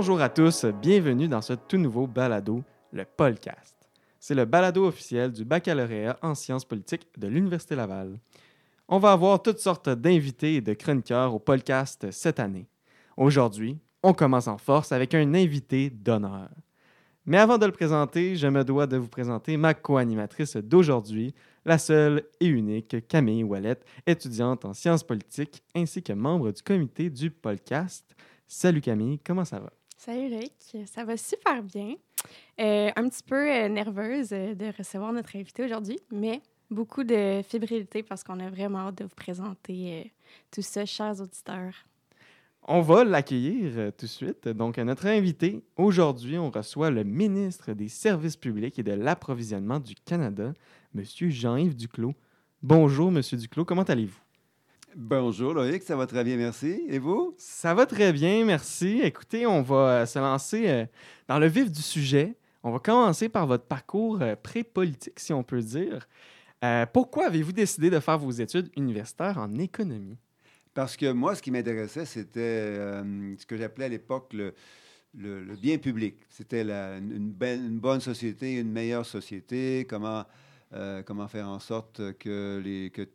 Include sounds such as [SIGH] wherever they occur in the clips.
Bonjour à tous, bienvenue dans ce tout nouveau balado, le Podcast. C'est le balado officiel du baccalauréat en sciences politiques de l'Université Laval. On va avoir toutes sortes d'invités et de chroniqueurs au podcast cette année. Aujourd'hui, on commence en force avec un invité d'honneur. Mais avant de le présenter, je me dois de vous présenter ma co-animatrice d'aujourd'hui, la seule et unique Camille Ouellette, étudiante en sciences politiques ainsi que membre du comité du podcast. Salut Camille, comment ça va? Salut Loïc, ça va super bien. Euh, un petit peu euh, nerveuse euh, de recevoir notre invité aujourd'hui, mais beaucoup de fébrilité parce qu'on a vraiment hâte de vous présenter tout ça, chers auditeurs. On va l'accueillir tout de suite. Donc, à notre invité, aujourd'hui, on reçoit le ministre des Services publics et de l'Approvisionnement du Canada, M. Jean-Yves Duclos. Bonjour, M. Duclos, comment allez-vous? Bonjour Loïc, ça va très bien, merci. Et vous? Ça va très bien, merci. Écoutez, on va euh, se lancer euh, dans le vif du sujet. On va commencer par votre parcours euh, pré-politique, si on peut dire. Euh, pourquoi avez-vous décidé de faire vos études universitaires en économie? Parce que moi, ce qui m'intéressait, c'était euh, ce que j'appelais à l'époque le, le- le bien public. C'était une, belle- une bonne société, une meilleure société, comment, euh, comment faire en sorte que, les, que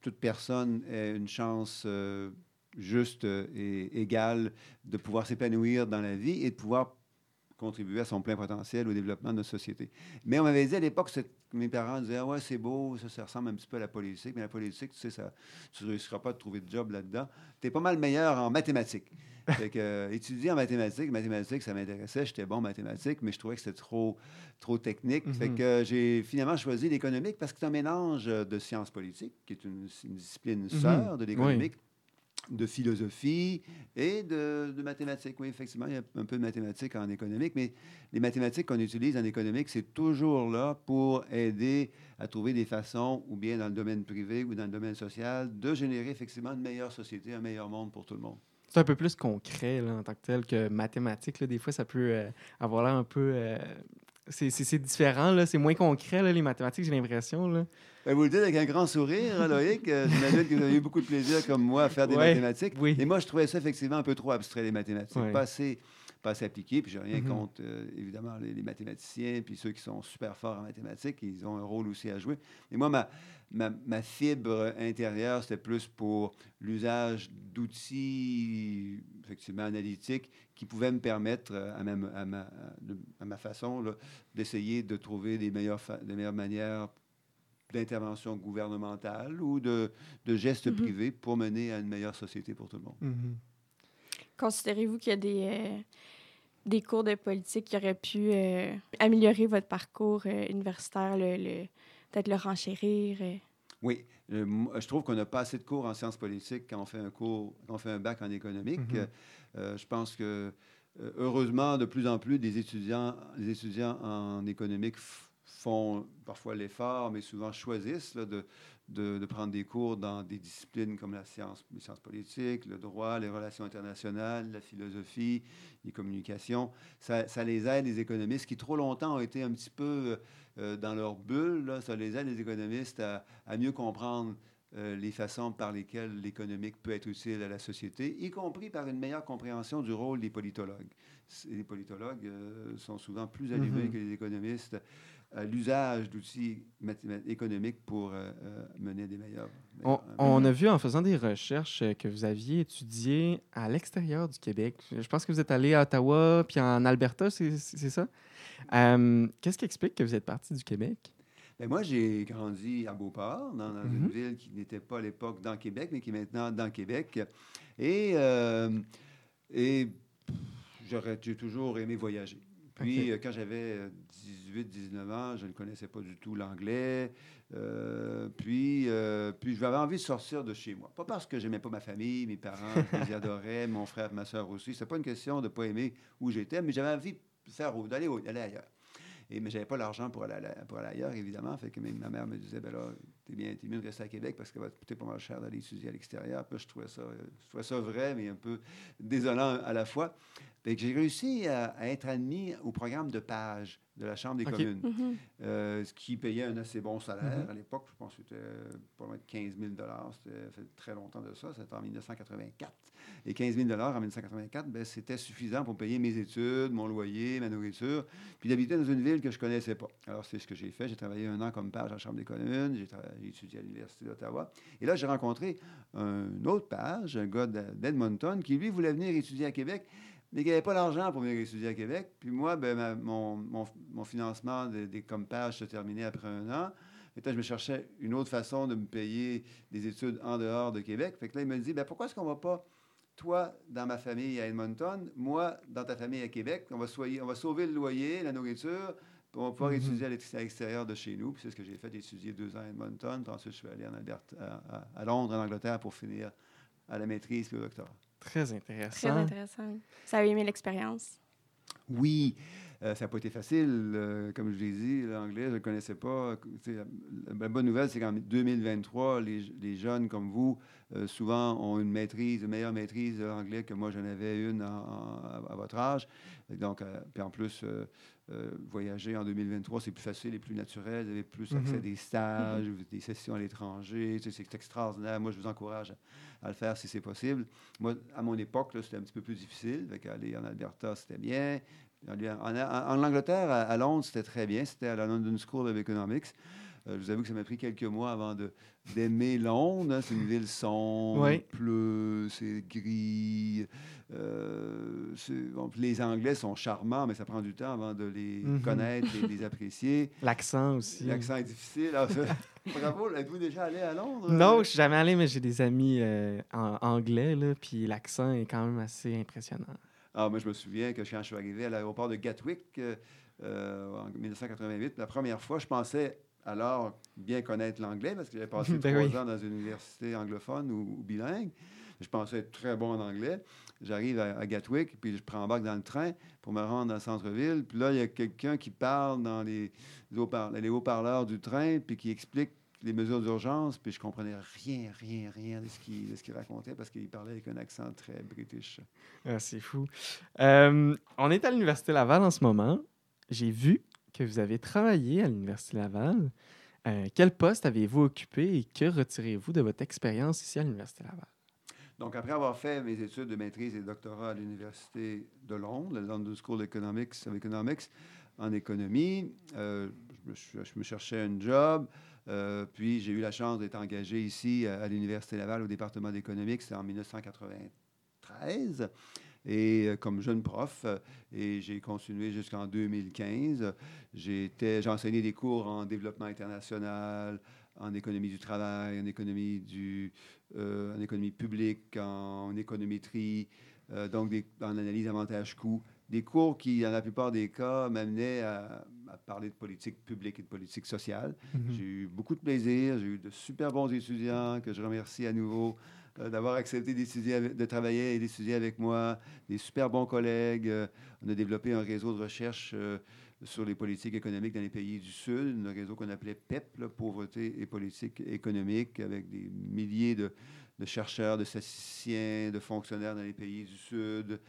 toute personne ait une chance euh, juste et égale de pouvoir s'épanouir dans la vie et de pouvoir contribuer à son plein potentiel au développement de notre société. Mais on m'avait dit à l'époque, mes parents disaient, Ah ouais, c'est beau, ça, ça ressemble un petit peu à la politique, mais la politique, tu sais, ça, tu ne réussiras pas à trouver de job là-dedans. Tu es pas mal meilleur en mathématiques. [LAUGHS] fait que, euh, étudier en mathématiques, mathématiques, ça m'intéressait, j'étais bon en mathématiques, mais je trouvais que c'était trop, trop technique. Fait Mhm. que euh, j'ai finalement choisi l'économique parce que c'est un mélange euh, de sciences politiques, qui est une, une discipline sœur de l'économique, de philosophie et de, mathématiques. Oui, effectivement, il y a un peu de mathématiques en économique, mais les mathématiques qu'on utilise en économique, c'est toujours là pour aider à trouver des façons, ou bien dans le domaine privé ou dans le domaine social, de générer effectivement une meilleure société, un meilleur monde pour tout le monde. C'est un peu plus concret là, en tant que tel que mathématiques. là. Des fois, ça peut euh, avoir l'air un peu. euh, c'est- différent, là. c'est moins concret, là, les mathématiques, j'ai l'impression. là. Ben, vous le dites avec un grand sourire, hein, Loïc. Euh, J'imagine que vous avez eu beaucoup de plaisir, comme moi, à faire des Ouais, mathématiques. oui. Et moi, je trouvais ça effectivement un peu trop abstrait, les mathématiques. Ouais. Pas, assez, pas assez appliqué. Puis, j'ai rien Mhm. contre, euh, évidemment, les, les mathématiciens. Puis, ceux qui sont super forts en mathématiques, ils ont un rôle aussi à jouer. Mais moi, ma, ma, ma fibre intérieure, c'était plus pour l'usage d'outils, effectivement, analytiques qui pouvaient me permettre, euh, à ma, à ma, de- à ma façon, d'essayer de trouver des meilleures, des meilleures manières d'intervention gouvernementale ou de, de gestes Mhm. privés pour mener à une meilleure société pour tout le monde. Mhm. Considérez-vous qu'il y a des, euh, des cours de politique qui auraient pu euh, améliorer votre parcours euh, universitaire, le, le- peut-être le renchérir? euh? Oui, je trouve qu'on n'a pas assez de cours en sciences politiques quand on fait un cours, quand on fait un bac en économique. Mhm. Euh, je pense que heureusement, de plus en plus, des étudiants, des étudiants en économique font parfois l'effort, mais souvent choisissent de, de, prendre des cours dans des disciplines comme la science, les sciences politiques, le droit, les relations internationales, la philosophie, les communications. Ça, les aide, les économistes, qui trop longtemps ont été un petit peu euh, dans leur bulle. ça les aide, les économistes, à mieux comprendre euh, les façons par lesquelles l'économique peut être utile à la société, y compris par une meilleure compréhension du rôle des politologues. Les politologues euh, sont souvent plus allumés Mhm. que les économistes à l'usage d'outils économiques pour euh, euh, mener des meilleurs. On, meilleurs- on a vu en faisant des recherches que vous aviez étudié à l'extérieur du Québec. Je pense que vous êtes allé à Ottawa puis en Alberta, c'est ça? Qu'est-ce qui explique que vous êtes parti du Québec? Ben, moi, j'ai grandi à Beauport, dans, dans Mhm. une ville qui n'était pas à l'époque dans Québec, mais qui est maintenant dans Québec. Et, euh, et j'aurais j'ai toujours aimé voyager. Puis, euh, quand j'avais 18-19 ans, je ne connaissais pas du tout l'anglais. Euh, puis, euh, puis j'avais envie de sortir de chez moi. Pas parce que j'aimais pas ma famille, mes parents, je les adorais, mon frère, ma soeur aussi. C'est pas une question de pas aimer où j'étais, mais j'avais envie de faire au- d'aller au- d'aller ailleurs. Et, mais je n'avais pas l'argent pour, aller à- pour aller ailleurs, évidemment. Fait que ma mère me disait, ben là, t'es bien, t'es mieux de rester à Québec parce que ça va te coûter pas mal cher d'aller étudier à l'extérieur. Puis je trouvais ça, je trouvais ça vrai, mais un peu désolant à la fois. Fait que j'ai réussi à, à être admis au programme de page de la Chambre des communes, Mhm. euh, ce qui payait un assez bon salaire. Mhm. À l'époque, je pense que c'était pas loin de 15 000 C'était ça fait très longtemps de ça. C'était en 1984. Et 15 000 en 1984, ben, c'était suffisant pour payer mes études, mon loyer, ma nourriture, puis d'habiter dans une ville que je connaissais pas. Alors, c'est ce que j'ai fait. J'ai travaillé un an comme page à la Chambre des communes. J'ai étudié à l'Université d'Ottawa. Et là, j'ai rencontré un autre page, un gars d'E- d'Edmonton, qui, lui, voulait venir étudier à Québec, mais qui n'avait pas l'argent pour venir étudier à Québec. Puis moi, ben, mon, mon- financement de- des comme page se terminait après un an. Et là, je me cherchais une autre façon de me payer des études en dehors de Québec. Fait que là, il me dit, ben, pourquoi est-ce qu'on va pas, toi, dans ma famille à Edmonton, moi, dans ta famille à Québec, on va, soyer- on va sauver le loyer, la nourriture, puis on va pouvoir Mhm. étudier à l'ex- à l'extérieur de chez nous. Puis c'est ce que j'ai fait, j'ai étudié deux ans à Edmonton. Puis ensuite, je suis allé en Alberta- à, à- à Londres, en Angleterre, pour finir à la maîtrise puis au doctorat. Très Très intéressant. intéressant. Ça a aimé l'expérience. Oui, euh, ça n'a pas été facile. euh, comme je l'ai dit, l'anglais, je ne le connaissais pas. La, bonne nouvelle, c'est qu'en 2023, les, jeunes comme vous, euh, souvent, ont une maîtrise, une meilleure maîtrise de l'anglais que moi, j'en avais une à, à votre âge. Donc, puis en plus, euh, voyager en 2023, c'est plus facile et plus naturel. Vous avez plus accès à Mhm. des stages, des sessions à l'étranger. Tu sais, c'est extraordinaire. Moi, je vous encourage à, à le faire si c'est possible. Moi, à mon époque, c'était un petit peu plus difficile. Aller en Alberta, c'était bien. En, en- en Angleterre, à, à Londres, c'était très bien. C'était à la London School of Economics. Euh, je vous avoue que ça m'a pris quelques mois avant d'aimer Londres. hein. C'est une ville sombre, Oui. il pleut, c'est gris. Euh, bon, les Anglais sont charmants, mais ça prend du temps avant de les Mhm. connaître et de les apprécier. [LAUGHS] L'accent aussi. L'accent est difficile. Alors, [LAUGHS] ça- Bravo, êtes-vous déjà allé à Londres? Non, je suis jamais allé, mais j'ai des amis euh, en anglais, là, puis l'accent est quand même assez impressionnant. Ah, moi, je me souviens que quand je suis arrivé à l'aéroport de Gatwick euh, en 1988, la première fois, je pensais alors bien connaître l'anglais parce que j'avais passé [LAUGHS] Ben trois oui. ans dans une université anglophone ou, ou bilingue. Je pensais être très bon en anglais. J'arrive à, à Gatwick, puis je prends embarque dans le train pour me rendre dans le centre-ville. Puis là, il y a quelqu'un qui parle dans les, les haut-parleurs du train, puis qui explique les mesures d'urgence, puis je comprenais rien, rien, rien de ce qu'il de ce qu'il racontait parce qu'il parlait avec un accent très british. Ah, c'est fou. Euh, on est à l'Université Laval en ce moment. J'ai vu que vous avez travaillé à l'Université Laval. Euh, quel poste avez-vous occupé et que retirez-vous de votre expérience ici à l'Université Laval? Donc, après avoir fait mes études de maîtrise et de doctorat à l'Université de Londres, la London School of Economics, en économie, euh, je, me, cherchais un job. euh, puis, j'ai eu la chance d'être engagé ici à, à l'Université Laval au département d'économique. C'était en 1993. Et euh, comme jeune prof, euh, et j'ai continué jusqu'en 2015. J'ai enseigné des cours en développement international, en économie du travail, en économie, du, euh, en économie publique, en, économétrie, euh, donc des- en analyse avantage-coût. Des cours qui, dans la plupart des cas, m'amenaient à, à parler de politique publique et de politique sociale. J'ai eu beaucoup de plaisir, j'ai eu de super bons étudiants que je remercie à nouveau d'avoir accepté de travailler et d'étudier avec moi, des super bons collègues. Euh, on a développé un réseau de recherche euh, sur les politiques économiques dans les pays du Sud, un réseau qu'on appelait PEP, là, Pauvreté et politique économique, avec des milliers de, chercheurs, de statisticiens, de fonctionnaires dans les pays du Sud.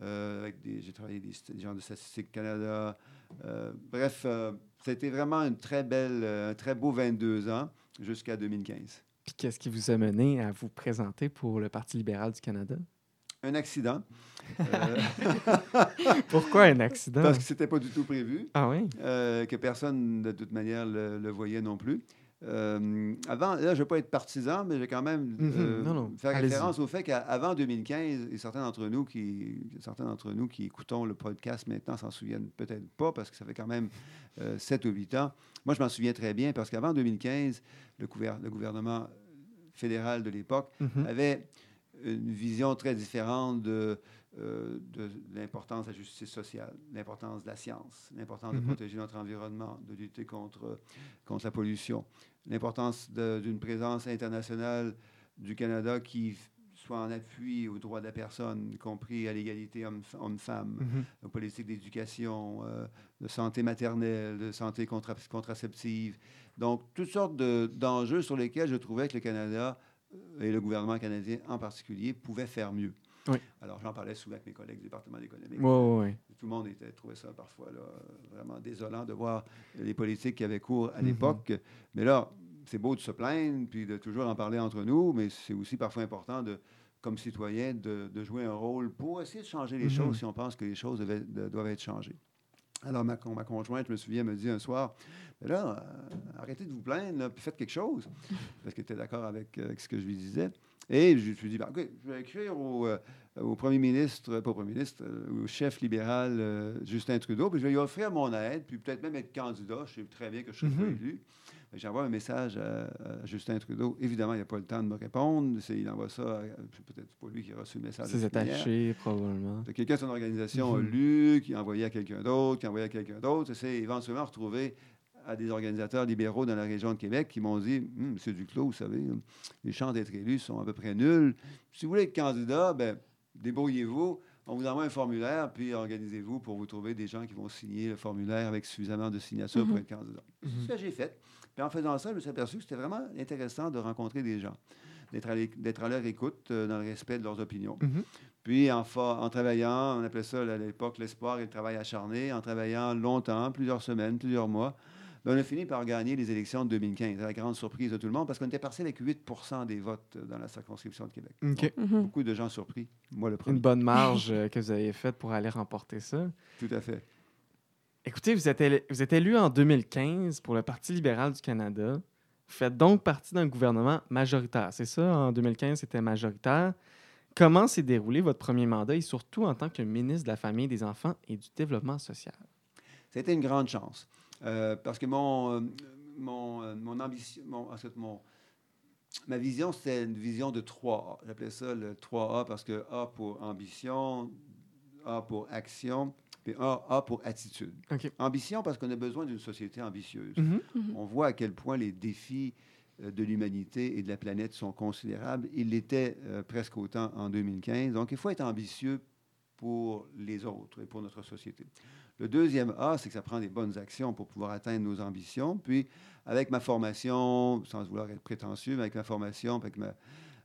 Euh, j'ai travaillé des, des gens de Statistique Canada. Euh, bref, euh, été vraiment une très belle, euh, un très beau 22 ans jusqu'à 2015. Puis qu'est-ce qui vous a mené à vous présenter pour le Parti libéral du Canada? Un accident. euh, [LAUGHS] Pourquoi un accident? parce que c'était pas du tout prévu, Ah oui? euh, que personne de toute manière le, le voyait non plus. Euh, avant, là, je ne veux pas être partisan, mais je vais quand même Mhm, euh, non, non, faire référence au fait qu'avant 2015, et certains d'entre nous qui, certains d'entre nous qui écoutons le podcast maintenant s'en souviennent peut-être pas parce que ça fait quand même euh, 7 ou 8 ans. Moi, je m'en souviens très bien parce qu'avant 2015, le, gouver- le gouvernement fédéral de l'époque Mhm. avait une vision très différente de, euh, de l'importance de la justice sociale, l'importance de la science, l'importance de Mhm. protéger notre environnement, de lutter contre, contre la pollution, l'importance d'une présence internationale du Canada qui soit en appui aux droits de la personne, y compris à l'égalité homme-femme, Mhm. aux politiques d'éducation, euh, de santé maternelle, de santé contra- contraceptive. Donc, toutes sortes de- d'enjeux sur lesquels je trouvais que le Canada et le gouvernement canadien en particulier pouvaient faire mieux. Oui. Alors, j'en parlais souvent avec mes collègues du département d'économie. Tout le monde était, trouvait ça parfois là, vraiment désolant de voir les politiques qui avaient cours à l'époque. Mais là, c'est beau de se plaindre puis de toujours en parler entre nous, mais c'est aussi parfois important de comme citoyen de, de jouer un rôle pour essayer de changer les Mhm. choses si on pense que les choses devaient- de- doivent être changées. Alors, ma, ma conjointe, je me souviens, me dit un soir, Mais là, euh, arrêtez de vous plaindre, là, puis faites quelque chose. Parce qu'elle était d'accord avec, euh, avec ce que je lui disais. Et je me suis dit, ben, OK, je vais écrire au, euh, au premier ministre, pas au premier ministre, euh, au chef libéral Justin Trudeau, puis je vais lui offrir mon aide, puis peut-être même être candidat. Je sais très bien que je serai Mhm. élu. J'envoie un message à, à Justin Trudeau. Évidemment, il n'a pas le temps de me répondre. C'est- Il envoie ça, à- c'est peut-être pas lui qui a reçu le message. manière. attachés, probablement. C'est quelqu'un de son organisation a Mhm. lu, qui a envoyé à quelqu'un d'autre, qui a envoyé à quelqu'un d'autre. C'est éventuellement retrouvé à des organisateurs libéraux dans la région de Québec qui m'ont dit Hum, Monsieur Duclos, vous savez, les chances d'être élus sont à peu près nuls. Si vous voulez être candidat, ben, débrouillez-vous. On vous envoie un formulaire, puis organisez-vous pour vous trouver des gens qui vont signer le formulaire avec suffisamment de signatures pour Mhm. être candidat. Mhm. C'est ce que j'ai fait. Puis en faisant ça, je me suis aperçu que c'était vraiment intéressant de rencontrer des gens, d'être à, leur écoute euh, dans le respect de leurs opinions. Mhm. Puis en, travaillant, on appelait ça à l'époque l'espoir et le travail acharné, en travaillant longtemps, plusieurs semaines, plusieurs mois, ben, on a fini par gagner les élections de 2015, à la grande surprise de tout le monde, parce qu'on était passé avec 8% des votes dans la circonscription de Québec. Donc, Mhm. beaucoup de gens surpris, moi le premier. Une bonne [LAUGHS] marge euh, que vous avez faite pour aller remporter ça. Tout à fait. Écoutez, vous êtes, élu en 2015 pour le Parti libéral du Canada. Vous faites donc partie d'un gouvernement majoritaire. C'est ça, en 2015, c'était majoritaire. Comment s'est déroulé votre premier mandat et surtout en tant que ministre de la Famille, des Enfants et du Développement social? C'était une grande chance. Euh, parce que mon, euh, euh, ambition, en fait, ma vision, c'était une vision de 3A. J'appelais ça le 3A parce que A pour ambition, A pour action, puis A, A pour attitude. Ambition parce qu'on a besoin d'une société ambitieuse. Mhm. Mhm. On voit à quel point les défis euh, de l'humanité et de la planète sont considérables. Ils l'étaient euh, presque autant en 2015. Donc, il faut être ambitieux pour les autres et pour notre société. Le deuxième A, c'est que ça prend des bonnes actions pour pouvoir atteindre nos ambitions. Puis, avec ma formation, sans vouloir être prétentieux, mais avec ma formation, avec, ma-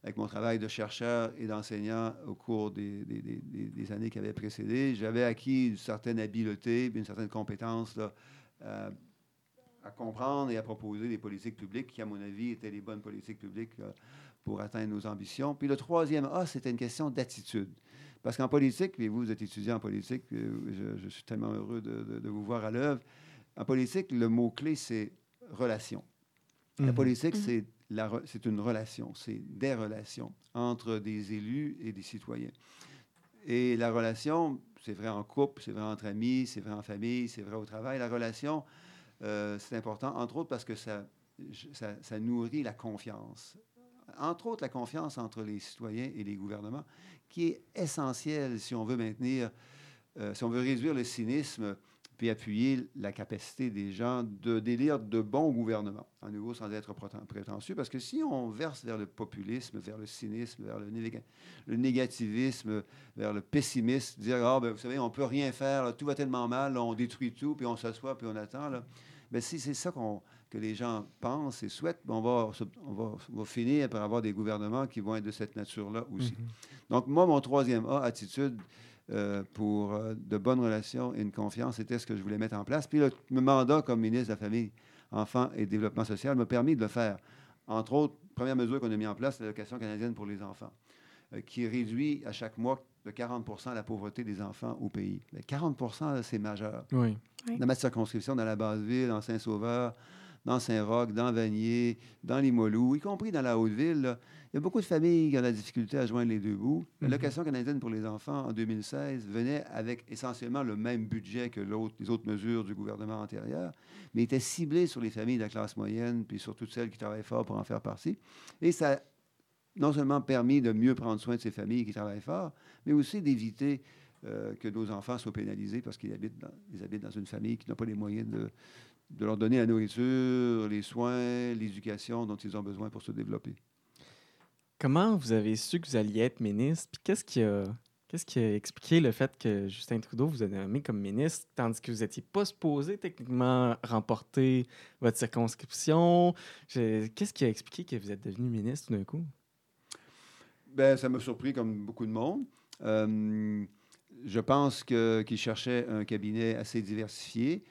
avec mon travail de chercheur et d'enseignant au cours des, des- des- des- des années qui avaient précédé, j'avais acquis une certaine habileté, une certaine compétence là, euh, à comprendre et à proposer des politiques publiques qui, à mon avis, étaient les bonnes politiques publiques euh, pour atteindre nos ambitions. Puis le troisième A, c'était une question d'attitude. Parce qu'en politique, puis vous, vous êtes étudiant en politique, euh, je, je suis tellement heureux de, de- de vous voir à l'œuvre. En politique, le mot-clé, c'est relation. La Mhm. politique, re- c'est une relation, c'est des relations entre des élus et des citoyens. Et la relation, c'est vrai en couple, c'est vrai entre amis, c'est vrai en famille, c'est vrai au travail. La relation, euh, c'est important, entre autres parce que ça, nourrit la confiance. Entre autres, la confiance entre les citoyens et les gouvernements, qui est essentielle si on veut maintenir, euh, si on veut réduire le cynisme, puis appuyer la capacité des gens de délire de bons gouvernements, à nouveau sans être préten- prétentieux, parce que si on verse vers le populisme, vers le cynisme, vers le, néga- le négativisme, vers le pessimisme, dire ah ben vous savez on peut rien faire, là, tout va tellement mal, là, on détruit tout, puis on s'assoit, puis on attend là. Ben, si c'est ça qu'on que les gens pensent et souhaitent, ben, on va, on va, on va finir par avoir des gouvernements qui vont être de cette nature-là aussi. Mhm. Donc, moi, mon troisième A, attitude euh, pour euh, de bonnes relations et une confiance, c'était ce que je voulais mettre en place. Puis le, le mandat comme ministre de la Famille, Enfants et Développement social m'a permis de le faire. Entre autres, première mesure qu'on a mis en place, c'est l'allocation canadienne pour les enfants, euh, qui réduit à chaque mois de 40% la pauvreté des enfants au pays. Mais 40 là, c'est majeur Oui. dans ma circonscription, dans la Basse-Ville, dans Saint-Sauveur, dans Saint-Roch, dans Vanier, dans Limoilou, y compris dans la Haute-Ville, il y a beaucoup de familles qui ont la difficulté à joindre les deux bouts. Mhm. L'allocation canadienne pour les enfants, en 2016, venait avec essentiellement le même budget que les autres mesures du gouvernement antérieur, mais était ciblée sur les familles de la classe moyenne, puis sur toutes celles qui travaillent fort pour en faire partie. Et ça a non seulement permis de mieux prendre soin de ces familles qui travaillent fort, mais aussi d'éviter euh, que nos enfants soient pénalisés parce qu'ils habitent dans, ils habitent dans une famille qui n'a pas les moyens de, de leur donner la nourriture, les soins, l'éducation dont ils ont besoin pour se développer. Comment vous avez su que vous alliez être ministre? Puis qu'est-ce qui a, qu'est-ce qui a expliqué le fait que Justin Trudeau vous a nommé comme ministre, tandis que vous n'étiez pas supposé techniquement remporter votre circonscription? Je- Qu'est-ce qui a expliqué que vous êtes devenu ministre tout d'un coup? Ben, ça m'a surpris comme beaucoup de monde. Euh, je pense que- qu'il cherchait un cabinet assez diversifié.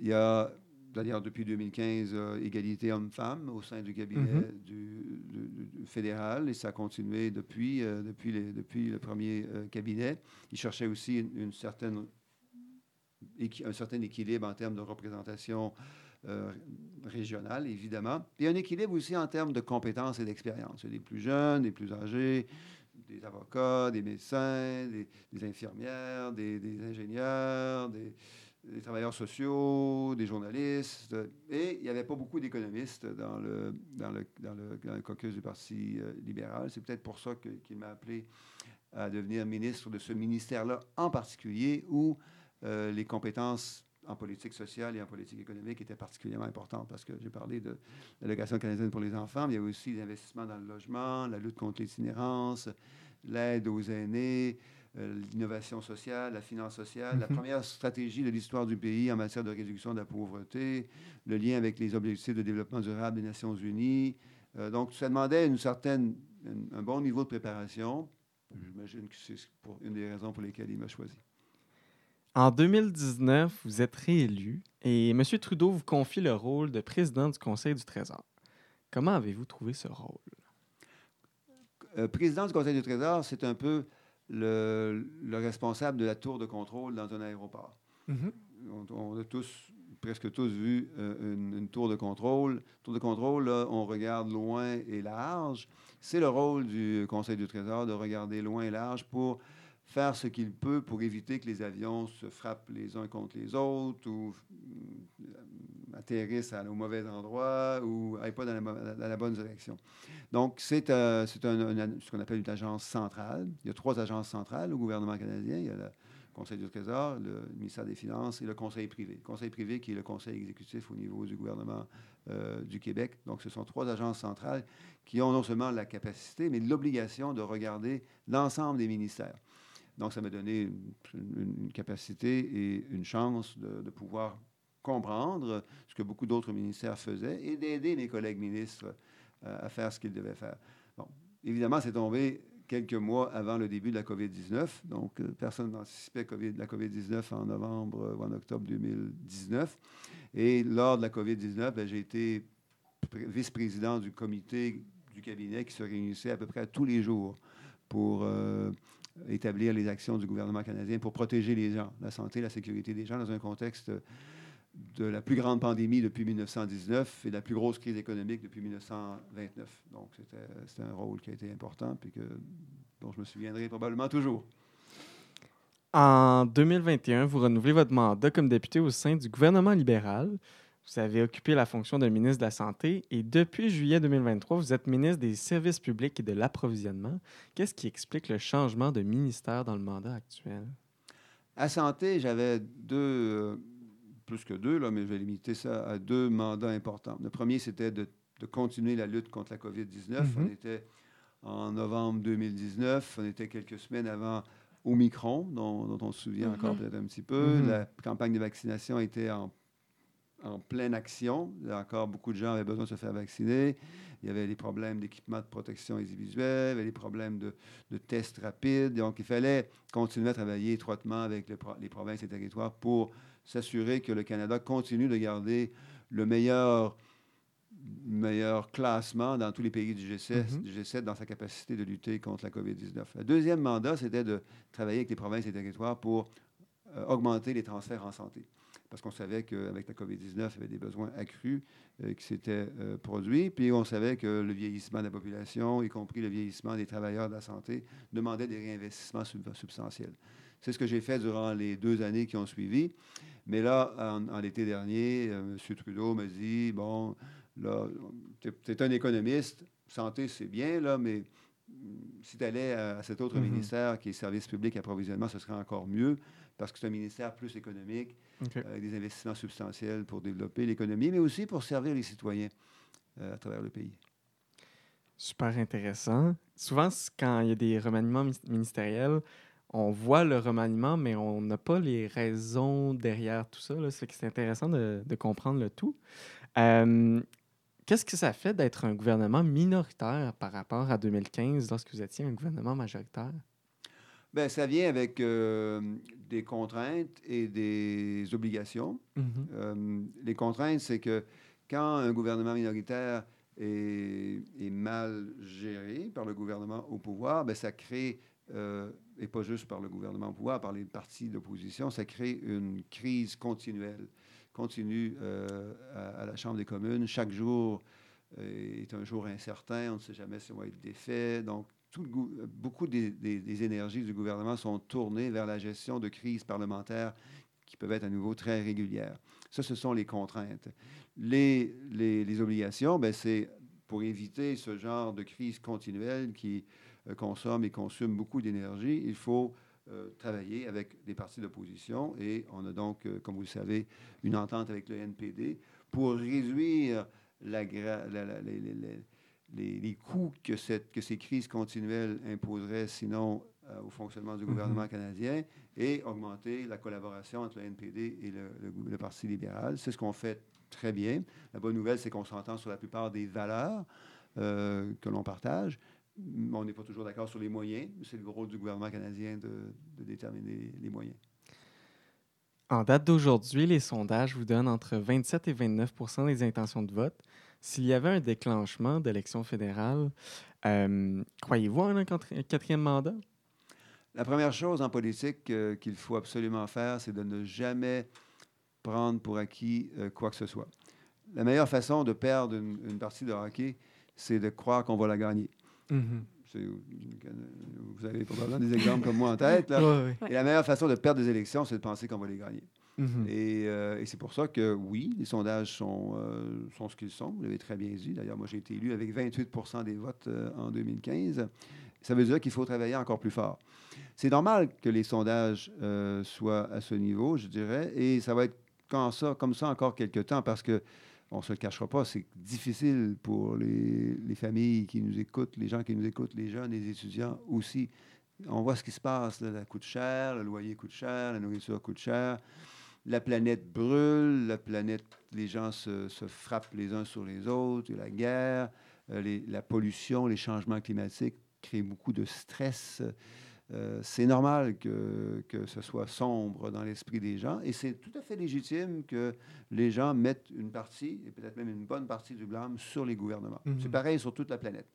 Il y a, d'ailleurs, depuis 2015, euh, égalité hommes-femmes au sein du cabinet Mhm. du, du- du fédéral et ça a continué depuis, euh, depuis, les- depuis le premier euh, cabinet. Il cherchait aussi une, une certaine, équi- un certain équilibre en termes de représentation euh, régionale, évidemment. Puis un équilibre aussi en termes de compétences et d'expérience. Il y a des plus jeunes, des plus âgés, des avocats, des médecins, des, des infirmières, des, des ingénieurs, des, des travailleurs sociaux, des journalistes. Et il n'y avait pas beaucoup d'économistes dans le, dans, le, dans, le, caucus du Parti euh, libéral. C'est peut-être pour ça qu'il m'a appelé à devenir ministre de ce ministère-là en particulier, où euh, les compétences en politique sociale et en politique économique étaient particulièrement importantes, parce que j'ai parlé de l'allocation canadienne pour les enfants, mais il y a aussi l'investissement dans le logement, la lutte contre l'itinérance, l'aide aux aînés, l'innovation sociale, la finance sociale, la Mhm. première stratégie de l'histoire du pays en matière de réduction de la pauvreté, le lien avec les objectifs de développement durable des Nations unies. Euh, donc, ça demandait une certaine, un, un bon niveau de préparation. J'imagine que c'est une des raisons pour lesquelles il m'a choisi. En 2019, vous êtes réélu et M. Trudeau vous confie le rôle de président du Conseil du Trésor. Comment avez-vous trouvé ce rôle? Euh, président du Conseil du Trésor, c'est un peu le, le responsable de la tour de contrôle dans un aéroport. On, on a tous, presque tous vu euh, une, une tour de contrôle. Tour de contrôle, là, on regarde loin et large. C'est le rôle du Conseil du Trésor de regarder loin et large pour faire ce qu'il peut pour éviter que les avions se frappent les uns contre les autres ou euh, atterrissent au mauvais endroit ou n'aillent pas dans la, bonne direction. Donc, c'est euh, ce qu'on appelle une agence centrale. Il y a trois agences centrales au gouvernement canadien. Il y a le Conseil du Trésor, le ministère des Finances et le Conseil privé. Le Conseil privé qui est le conseil exécutif au niveau du gouvernement euh, du Québec. Donc, ce sont trois agences centrales qui ont non seulement la capacité, mais l'obligation de regarder l'ensemble des ministères. Donc, ça m'a donné une, capacité et une chance de, pouvoir comprendre ce que beaucoup d'autres ministères faisaient et d'aider mes collègues ministres euh, à faire ce qu'ils devaient faire. Bon, évidemment, c'est tombé quelques mois avant le début de la COVID-19. Donc, euh, personne n'anticipait la COVID-19 en novembre ou en octobre 2019. Et lors de la COVID-19, ben, j'ai été pré- vice-président du comité du cabinet qui se réunissait à peu près tous les jours pour euh, établir les actions du gouvernement canadien pour protéger les gens, la santé, la sécurité des gens dans un contexte de la plus grande pandémie depuis 1919 et de la plus grosse crise économique depuis 1929. Donc, c'était un rôle qui a été important et dont je me souviendrai probablement toujours. En 2021, vous renouvelez votre mandat comme député au sein du gouvernement libéral. Vous avez occupé la fonction de ministre de la Santé et depuis juillet 2023, vous êtes ministre des Services publics et de l'approvisionnement. Qu'est-ce qui explique le changement de ministère dans le mandat actuel? À santé, j'avais deux, euh, plus que deux, là, mais je vais limiter ça à deux mandats importants. Le premier, c'était de, de continuer la lutte contre la COVID-19. On Mhm. était en novembre 2019, on était quelques semaines avant Omicron, dont, dont on se souvient Mhm. encore peut-être un petit peu. Mhm. La campagne de vaccination était en, en pleine action. Là encore, beaucoup de gens avaient besoin de se faire vacciner. Il y avait des problèmes d'équipement de protection individuelle, il y avait des problèmes de, de tests rapides. Donc, il fallait continuer à travailler étroitement avec les, pro- les provinces et territoires pour s'assurer que le Canada continue de garder le meilleur, meilleur classement dans tous les pays du G7, Mhm. du G7 dans sa capacité de lutter contre la COVID-19. Le deuxième mandat, c'était de travailler avec les provinces et territoires pour euh, augmenter les transferts en santé. Parce qu'on savait qu'avec la COVID-19, il y avait des besoins accrus euh, qui s'étaient euh, produits. Puis on savait que le vieillissement de la population, y compris le vieillissement des travailleurs de la santé, demandait des réinvestissements sub- substantiels. C'est ce que j'ai fait durant les deux années qui ont suivi. Mais là, en, en l'été dernier, euh, M. Trudeau me dit, bon, là, tu es, un économiste, santé, c'est bien, là, mais si tu allais à, cet autre Mhm. ministère qui est service public approvisionnement, ce serait encore mieux parce que c'est un ministère plus économique, Avec des investissements substantiels pour développer l'économie, mais aussi pour servir les citoyens euh, à travers le pays. Super intéressant. Souvent, quand il y a des remaniements ministériels, on voit le remaniement, mais on n'a pas les raisons derrière tout ça. C'est intéressant de, comprendre le tout. Qu'est-ce que ça fait d'être un gouvernement minoritaire par rapport à 2015 lorsque vous étiez un gouvernement majoritaire? Bien, ça vient avec des contraintes et des obligations. Mm-hmm. les contraintes, c'est que quand un gouvernement minoritaire est, mal géré par le gouvernement au pouvoir, bien, ça crée euh, et pas juste par le gouvernement au pouvoir, par les partis d'opposition, ça crée une crise continuelle, continue euh, à, la Chambre des communes. Chaque jour euh, est un jour incertain, on ne sait jamais si on va être défait. Donc, beaucoup des, énergies du gouvernement sont tournées vers la gestion de crises parlementaires qui peuvent être à nouveau très régulières. Ça, ce sont les contraintes. Les, les, les obligations, ben, c'est pour éviter ce genre de crise continuelle qui euh, consomme et consomme beaucoup d'énergie, il faut euh, travailler avec des partis d'opposition et on a donc, euh, comme vous le savez, une entente avec le NPD pour réduire la, les, les, coûts que, cette, que ces crises continuelles imposeraient sinon au fonctionnement du gouvernement mm-hmm. canadien et augmenter la collaboration entre le NPD et le, le Parti libéral. C'est ce qu'on fait très bien. La bonne nouvelle, c'est qu'on s'entend sur la plupart des valeurs que l'on partage on n'est pas toujours d'accord sur les moyens. C'est le rôle du gouvernement canadien de, déterminer les moyens. En date d'aujourd'hui, les sondages vous donnent entre 27 et 29 des intentions de vote. S'il y avait un déclenchement d'élection fédérale, euh, croyez-vous à un quatrième mandat? La première chose en politique euh, qu'il faut absolument faire, c'est de ne jamais prendre pour acquis euh, quoi que ce soit. La meilleure façon de perdre une, une partie de hockey, c'est de croire qu'on va la gagner. Mhm. Vous avez probablement des exemples comme moi en tête. [LAUGHS] Et la meilleure façon de perdre des élections, c'est de penser qu'on va les gagner. Mhm. Euh, et, c'est pour ça que, oui, les sondages sont, euh, sont ce qu'ils sont. Vous l'avez très bien dit. D'ailleurs, moi, j'ai été élu avec 28% des votes euh, en 2015. Ça veut dire qu'il faut travailler encore plus fort. C'est normal que les sondages soient à ce niveau, je dirais, et ça va être comme ça, encore quelques temps parce que on ne se le cachera pas, c'est difficile pour les, familles qui nous écoutent, les gens qui nous écoutent, les jeunes, les étudiants aussi. On voit ce qui se passe, là, ça coûte cher, le loyer coûte cher, la nourriture coûte cher, la planète brûle, la planète, les gens se, frappent les uns sur les autres, la guerre, euh, la pollution, les changements climatiques créent beaucoup de stress. Euh, c'est normal que, que, ce soit sombre dans l'esprit des gens et c'est tout à fait légitime que les gens mettent une partie, et peut-être même une bonne partie du blâme, sur les gouvernements. Mhm. C'est pareil sur toute la planète.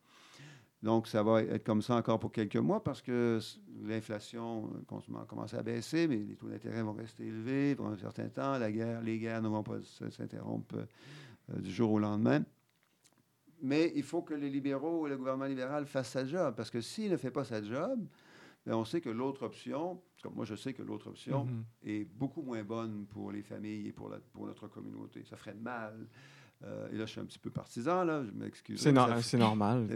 Donc, ça va être comme ça encore pour quelques mois parce que l'inflation euh, commence à baisser, mais les taux d'intérêt vont rester élevés pour un certain temps. La guerre, les guerres ne vont pas s'interrompre euh, du jour au lendemain. Mais il faut que les libéraux et le gouvernement libéral fassent sa job parce que s'il ne fait pas sa job, on sait que l'autre option, comme moi je sais que l'autre option mhm. est beaucoup moins bonne pour les familles et pour, la, pour notre communauté. Ça ferait mal. Euh, et là, je suis un petit peu partisan, là, je m'excuse. C'est, normal. C'est normal.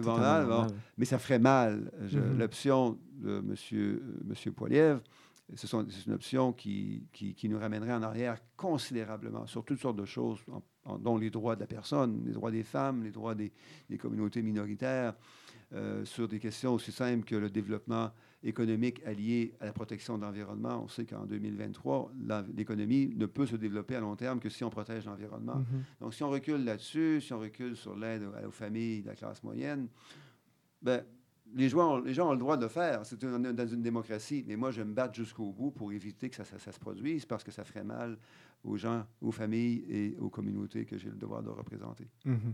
mais ça ferait mal. Mhm. L'option de M. Monsieur, monsieur Poiliev, c'est une option qui, qui, qui, nous ramènerait en arrière considérablement sur toutes sortes de choses, dont les droits de la personne, les droits des femmes, les droits des, des communautés minoritaires, euh, sur des questions aussi simples que le développement économique allié à la protection de l'environnement. On sait qu'en 2023, l'économie ne peut se développer à long terme que si on protège l'environnement. Mm-hmm. Donc, si on recule là-dessus, si on recule sur l'aide aux familles de la classe moyenne, ben, les gens, les gens ont le droit de le faire. C'est dans une démocratie. Mais moi, je me bats jusqu'au bout pour éviter que ça, ça, se produise parce que ça ferait mal aux gens, aux familles et aux communautés que j'ai le devoir de représenter. Mm-hmm.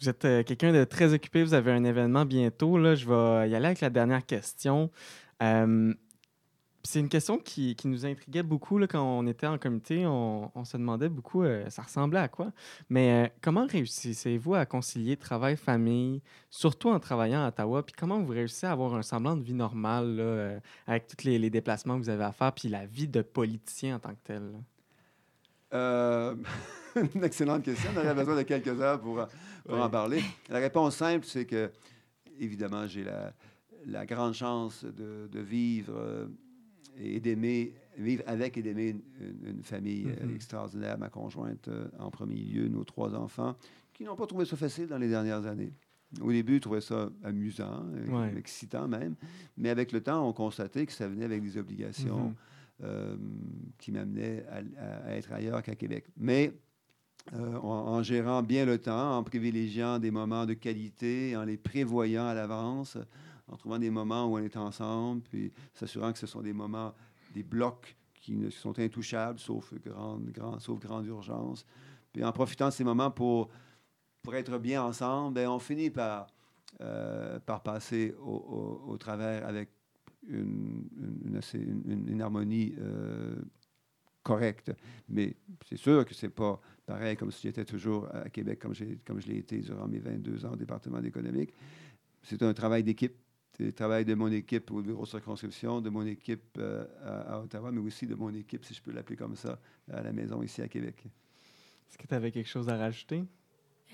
Vous êtes euh, quelqu'un de très occupé, vous avez un événement bientôt. Là. Je vais y aller avec la dernière question. Euh, c'est une question qui, qui, nous intriguait beaucoup là, quand on était en comité. On, on se demandait beaucoup, euh, ça ressemblait à quoi. Mais comment réussissez-vous à concilier travail, famille, surtout en travaillant à Ottawa? Puis comment vous réussissez à avoir un semblant de vie normale là, avec tous les, les, déplacements que vous avez à faire, puis la vie de politicien en tant que tel? [LAUGHS] une excellente question. On aurait besoin de quelques heures pour, pour en parler. La réponse simple, c'est que, évidemment, j'ai la, la, grande chance de, de vivre euh, et d'aimer, vivre avec et d'aimer une, famille euh, mm-hmm. extraordinaire, ma conjointe euh, en premier lieu, nos trois enfants, qui n'ont pas trouvé ça facile dans les dernières années. Au début, ils trouvaient ça amusant, euh, Ouais. excitant même. Mais avec le temps, on constatait que ça venait avec des obligations Mhm. Euh, qui m'amenaient à, être ailleurs qu'à Québec. Mais euh, en, gérant bien le temps, en privilégiant des moments de qualité, en les prévoyant à l'avance, en trouvant des moments où on est ensemble, puis s'assurant que ce sont des moments, des blocs qui ne sont intouchables, sauf grande, grand, sauf grande urgence. Puis en profitant de ces moments pour, pour être bien ensemble, ben, on finit par, euh, par passer au travers avec une, assez- une- harmonie euh, correcte. Mais c'est sûr que c'est pas pareil comme si j'étais toujours à Québec comme, comme je l'ai été durant mes 22 ans au département d'économique. C'est un travail d'équipe. C'est le travail de mon équipe au bureau de circonscription, de mon équipe euh, à Ottawa, mais aussi de mon équipe, si je peux l'appeler comme ça, à la maison ici à Québec. Est-ce que tu avais quelque chose à rajouter?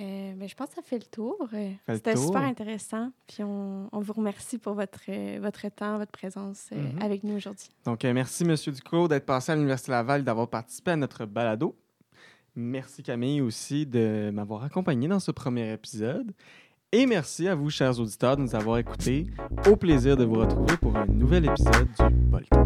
Euh, ben, je pense que ça fait le tour. Euh, C'était super intéressant. Puis on, on vous remercie pour votre, euh, votre temps, votre présence Mhm. avec nous aujourd'hui. Donc, euh, merci, M. Duclos, d'être passé à l'Université Laval et d'avoir participé à notre balado. Merci, Camille, aussi, de m'avoir accompagné dans ce premier épisode. Et merci à vous, chers auditeurs, de nous avoir écoutés. Au plaisir de vous retrouver pour un nouvel épisode du podcast.